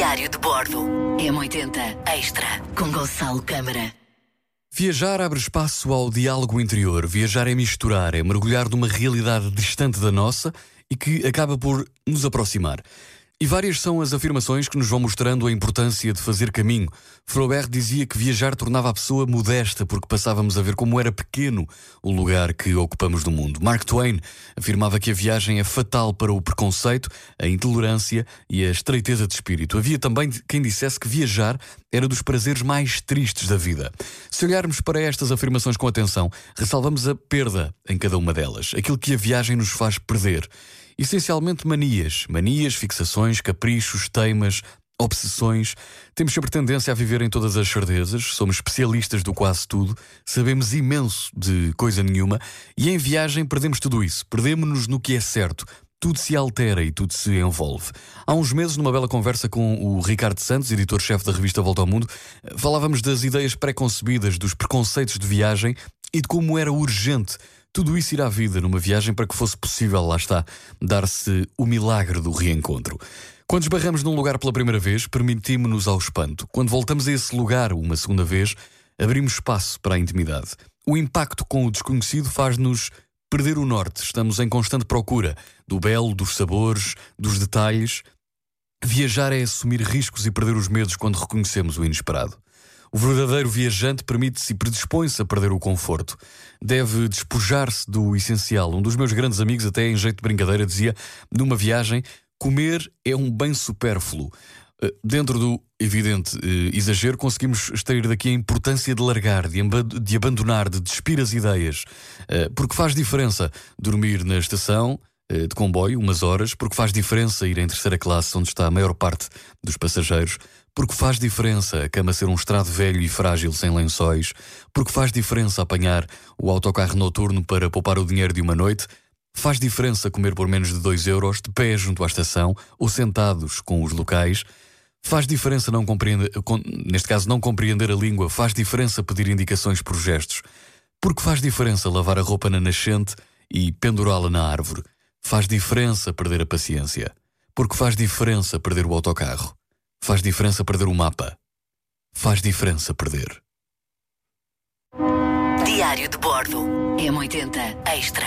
Diário de Bordo. M80 Extra com Gonçalo Câmara. Viajar abre espaço ao diálogo interior. Viajar é misturar, é mergulhar numa realidade distante da nossa e que acaba por nos aproximar. E várias são as afirmações que nos vão mostrando a importância de fazer caminho. Flaubert dizia que viajar tornava a pessoa modesta porque passávamos a ver como era pequeno o lugar que ocupamos no mundo. Mark Twain afirmava que a viagem é fatal para o preconceito, a intolerância e a estreiteza de espírito. Havia também quem dissesse que viajar era dos prazeres mais tristes da vida. Se olharmos para estas afirmações com atenção, ressalvamos a perda em cada uma delas, aquilo que a viagem nos faz perder. Essencialmente manias, manias, fixações, caprichos, teimas, obsessões. Temos sempre tendência a viver em todas as certezas, somos especialistas do quase tudo, sabemos imenso de coisa nenhuma e em viagem perdemos tudo isso, perdemos-nos no que é certo. Tudo se altera e tudo se envolve. Há uns meses, numa bela conversa com o Ricardo Santos, editor-chefe da revista Volta ao Mundo, falávamos das ideias preconcebidas, dos preconceitos de viagem e de como era urgente tudo isso ir à vida numa viagem para que fosse possível, lá está, dar-se o milagre do reencontro. Quando esbarramos num lugar pela primeira vez, permitimos-nos ao espanto. Quando voltamos a esse lugar uma segunda vez, abrimos espaço para a intimidade. O impacto com o desconhecido faz-nos perder o norte. Estamos em constante procura do belo, dos sabores, dos detalhes. Viajar é assumir riscos e perder os medos quando reconhecemos o inesperado. O verdadeiro viajante permite-se e predispõe-se a perder o conforto. Deve despojar-se do essencial. Um dos meus grandes amigos, até em jeito de brincadeira, dizia: numa viagem, comer é um bem supérfluo. Eh, dentro do evidente eh, exagero, conseguimos extrair daqui a importância de largar, de, abandonar, de despir as ideias. Eh, porque faz diferença dormir na estação de comboio, umas horas, porque faz diferença ir em terceira classe, onde está a maior parte dos passageiros porque faz diferença a cama ser um estrado velho e frágil sem lençóis, porque faz diferença apanhar o autocarro noturno para poupar o dinheiro de uma noite, faz diferença comer por menos de 2 euros de pé junto à estação ou sentados com os locais, faz diferença não compreender, neste caso não compreender a língua, faz diferença pedir indicações por gestos, porque faz diferença lavar a roupa na nascente e pendurá-la na árvore, faz diferença perder a paciência, porque faz diferença perder o autocarro. Faz diferença perder o mapa. Faz diferença perder. Diário de Bordo. M80 Extra.